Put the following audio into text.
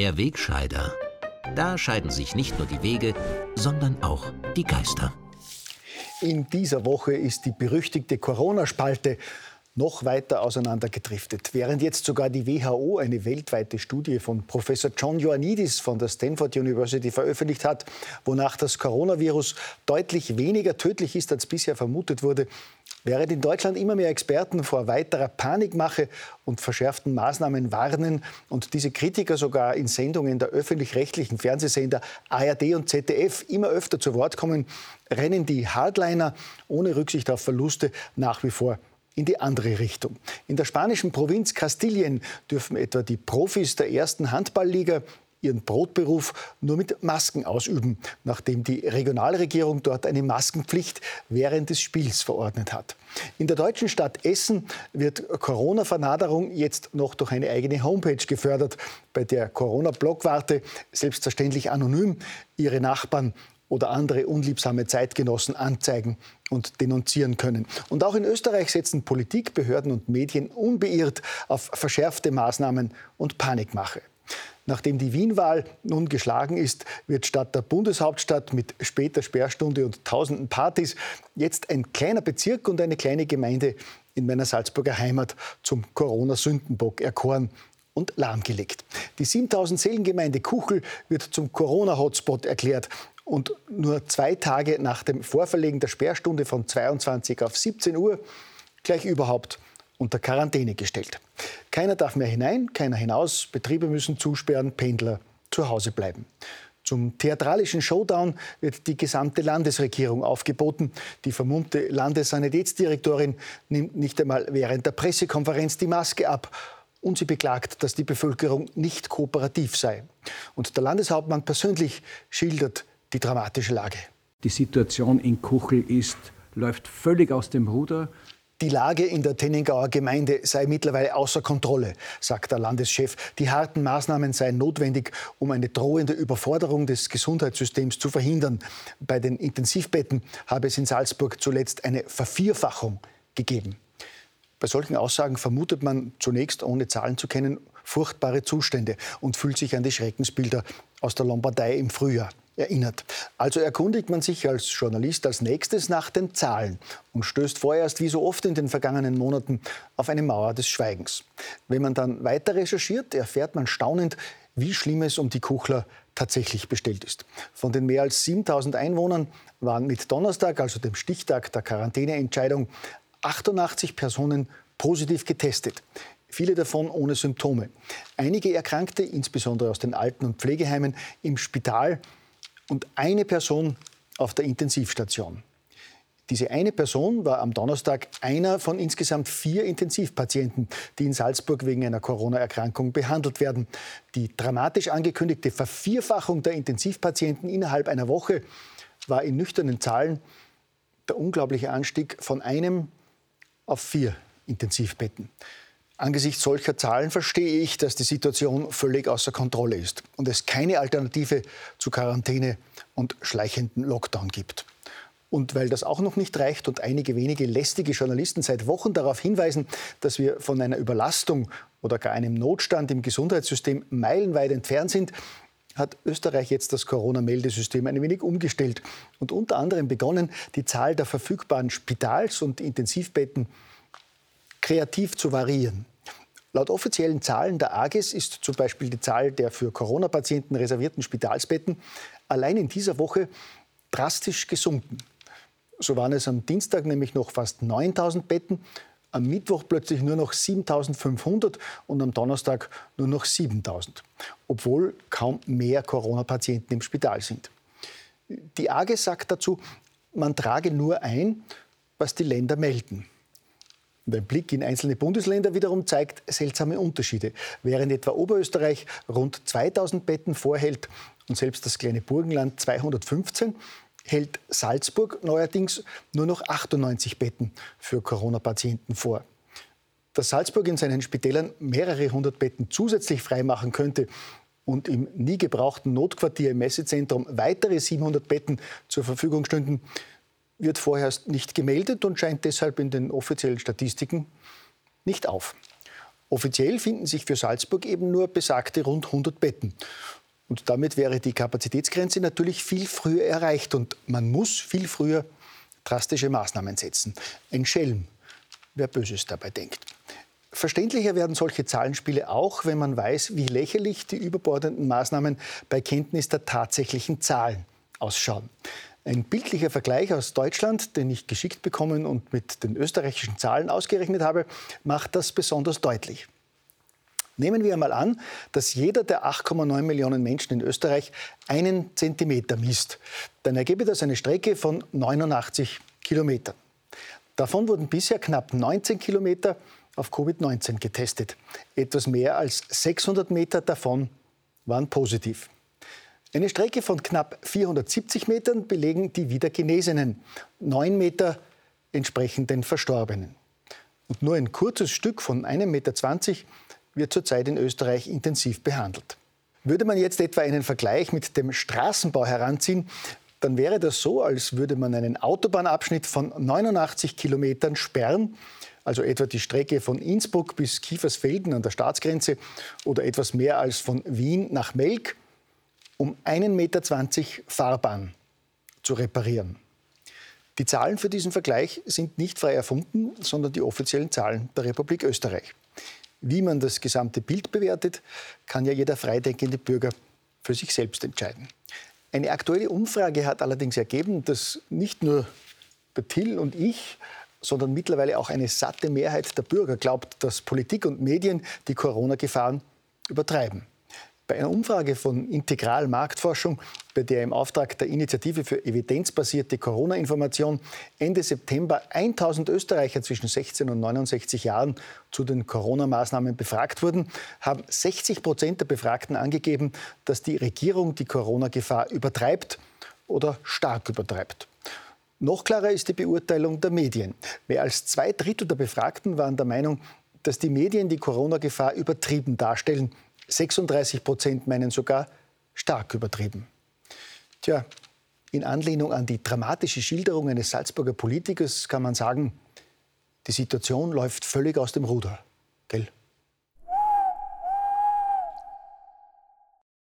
Der Wegscheider. Da scheiden sich nicht nur die Wege, sondern auch die Geister. In dieser Woche ist die berüchtigte Corona-Spalte noch weiter auseinandergedriftet. Während jetzt sogar die WHO eine weltweite Studie von Professor John Ioannidis von der Stanford University veröffentlicht hat, wonach das Coronavirus deutlich weniger tödlich ist, als bisher vermutet wurde, Während in Deutschland immer mehr Experten vor weiterer Panikmache und verschärften Maßnahmen warnen und diese Kritiker sogar in Sendungen der öffentlich-rechtlichen Fernsehsender ARD und ZDF immer öfter zu Wort kommen, rennen die Hardliner ohne Rücksicht auf Verluste nach wie vor in die andere Richtung. In der spanischen Provinz Kastilien dürfen etwa die Profis der ersten Handballliga ihren Brotberuf nur mit Masken ausüben, nachdem die Regionalregierung dort eine Maskenpflicht während des Spiels verordnet hat. In der deutschen Stadt Essen wird Corona-Vernaderung jetzt noch durch eine eigene Homepage gefördert, bei der Corona-Blockwarte selbstverständlich anonym ihre Nachbarn oder andere unliebsame Zeitgenossen anzeigen und denunzieren können. Und auch in Österreich setzen Politik, Behörden und Medien unbeirrt auf verschärfte Maßnahmen und Panikmache. Nachdem die Wienwahl nun geschlagen ist, wird statt der Bundeshauptstadt mit später Sperrstunde und tausenden Partys jetzt ein kleiner Bezirk und eine kleine Gemeinde in meiner Salzburger Heimat zum Corona-Sündenbock erkoren und lahmgelegt. Die 7000 Seelengemeinde Kuchel wird zum Corona-Hotspot erklärt und nur zwei Tage nach dem Vorverlegen der Sperrstunde von 22 auf 17 Uhr gleich überhaupt unter Quarantäne gestellt. Keiner darf mehr hinein, keiner hinaus, Betriebe müssen zusperren, Pendler zu Hause bleiben. Zum theatralischen Showdown wird die gesamte Landesregierung aufgeboten. Die vermummte Landessanitätsdirektorin nimmt nicht einmal während der Pressekonferenz die Maske ab und sie beklagt, dass die Bevölkerung nicht kooperativ sei. Und der Landeshauptmann persönlich schildert die dramatische Lage. Die Situation in Kuchel ist, läuft völlig aus dem Ruder. Die Lage in der Tenningauer Gemeinde sei mittlerweile außer Kontrolle, sagt der Landeschef. Die harten Maßnahmen seien notwendig, um eine drohende Überforderung des Gesundheitssystems zu verhindern. Bei den Intensivbetten habe es in Salzburg zuletzt eine Vervierfachung gegeben. Bei solchen Aussagen vermutet man zunächst, ohne Zahlen zu kennen, furchtbare Zustände und fühlt sich an die Schreckensbilder aus der Lombardei im Frühjahr erinnert. Also erkundigt man sich als Journalist als nächstes nach den Zahlen und stößt vorerst, wie so oft in den vergangenen Monaten, auf eine Mauer des Schweigens. Wenn man dann weiter recherchiert, erfährt man staunend, wie schlimm es um die Kuchler tatsächlich bestellt ist. Von den mehr als 7000 Einwohnern waren mit Donnerstag, also dem Stichtag der Quarantäneentscheidung, 88 Personen positiv getestet viele davon ohne Symptome. Einige Erkrankte, insbesondere aus den Alten- und Pflegeheimen, im Spital und eine Person auf der Intensivstation. Diese eine Person war am Donnerstag einer von insgesamt vier Intensivpatienten, die in Salzburg wegen einer Corona-Erkrankung behandelt werden. Die dramatisch angekündigte Vervierfachung der Intensivpatienten innerhalb einer Woche war in nüchternen Zahlen der unglaubliche Anstieg von einem auf vier Intensivbetten. Angesichts solcher Zahlen verstehe ich, dass die Situation völlig außer Kontrolle ist und es keine Alternative zu Quarantäne und schleichenden Lockdown gibt. Und weil das auch noch nicht reicht und einige wenige lästige Journalisten seit Wochen darauf hinweisen, dass wir von einer Überlastung oder gar einem Notstand im Gesundheitssystem meilenweit entfernt sind, hat Österreich jetzt das Corona-Meldesystem ein wenig umgestellt und unter anderem begonnen, die Zahl der verfügbaren Spitals- und Intensivbetten kreativ zu variieren. Laut offiziellen Zahlen der AGES ist zum Beispiel die Zahl der für Corona-Patienten reservierten Spitalsbetten allein in dieser Woche drastisch gesunken. So waren es am Dienstag nämlich noch fast 9000 Betten, am Mittwoch plötzlich nur noch 7500 und am Donnerstag nur noch 7000, obwohl kaum mehr Corona-Patienten im Spital sind. Die AGES sagt dazu, man trage nur ein, was die Länder melden. Ein Blick in einzelne Bundesländer wiederum zeigt seltsame Unterschiede. Während etwa Oberösterreich rund 2000 Betten vorhält und selbst das kleine Burgenland 215, hält Salzburg neuerdings nur noch 98 Betten für Corona-Patienten vor. Dass Salzburg in seinen Spitälern mehrere hundert Betten zusätzlich freimachen könnte und im nie gebrauchten Notquartier im Messezentrum weitere 700 Betten zur Verfügung stünden, wird vorerst nicht gemeldet und scheint deshalb in den offiziellen Statistiken nicht auf. Offiziell finden sich für Salzburg eben nur besagte rund 100 Betten. Und damit wäre die Kapazitätsgrenze natürlich viel früher erreicht und man muss viel früher drastische Maßnahmen setzen. Ein Schelm, wer Böses dabei denkt. Verständlicher werden solche Zahlenspiele auch, wenn man weiß, wie lächerlich die überbordenden Maßnahmen bei Kenntnis der tatsächlichen Zahlen ausschauen. Ein bildlicher Vergleich aus Deutschland, den ich geschickt bekommen und mit den österreichischen Zahlen ausgerechnet habe, macht das besonders deutlich. Nehmen wir einmal an, dass jeder der 8,9 Millionen Menschen in Österreich einen Zentimeter misst. Dann ergebe das eine Strecke von 89 Kilometern. Davon wurden bisher knapp 19 Kilometer auf Covid-19 getestet. Etwas mehr als 600 Meter davon waren positiv. Eine Strecke von knapp 470 Metern belegen die Wiedergenesenen, 9 Meter entsprechen den Verstorbenen. Und nur ein kurzes Stück von 1,20 Meter wird zurzeit in Österreich intensiv behandelt. Würde man jetzt etwa einen Vergleich mit dem Straßenbau heranziehen, dann wäre das so, als würde man einen Autobahnabschnitt von 89 Kilometern sperren, also etwa die Strecke von Innsbruck bis Kiefersfelden an der Staatsgrenze oder etwas mehr als von Wien nach Melk, um 1,20 Meter Fahrbahn zu reparieren. Die Zahlen für diesen Vergleich sind nicht frei erfunden, sondern die offiziellen Zahlen der Republik Österreich. Wie man das gesamte Bild bewertet, kann ja jeder freidenkende Bürger für sich selbst entscheiden. Eine aktuelle Umfrage hat allerdings ergeben, dass nicht nur der Till und ich, sondern mittlerweile auch eine satte Mehrheit der Bürger glaubt, dass Politik und Medien die Corona-Gefahren übertreiben. Bei einer Umfrage von Integral Marktforschung, bei der im Auftrag der Initiative für evidenzbasierte Corona-Information Ende September 1000 Österreicher zwischen 16 und 69 Jahren zu den Corona-Maßnahmen befragt wurden, haben 60 Prozent der Befragten angegeben, dass die Regierung die Corona-Gefahr übertreibt oder stark übertreibt. Noch klarer ist die Beurteilung der Medien. Mehr als zwei Drittel der Befragten waren der Meinung, dass die Medien die Corona-Gefahr übertrieben darstellen 36 Prozent meinen sogar stark übertrieben. Tja, in Anlehnung an die dramatische Schilderung eines Salzburger Politikers kann man sagen, die Situation läuft völlig aus dem Ruder.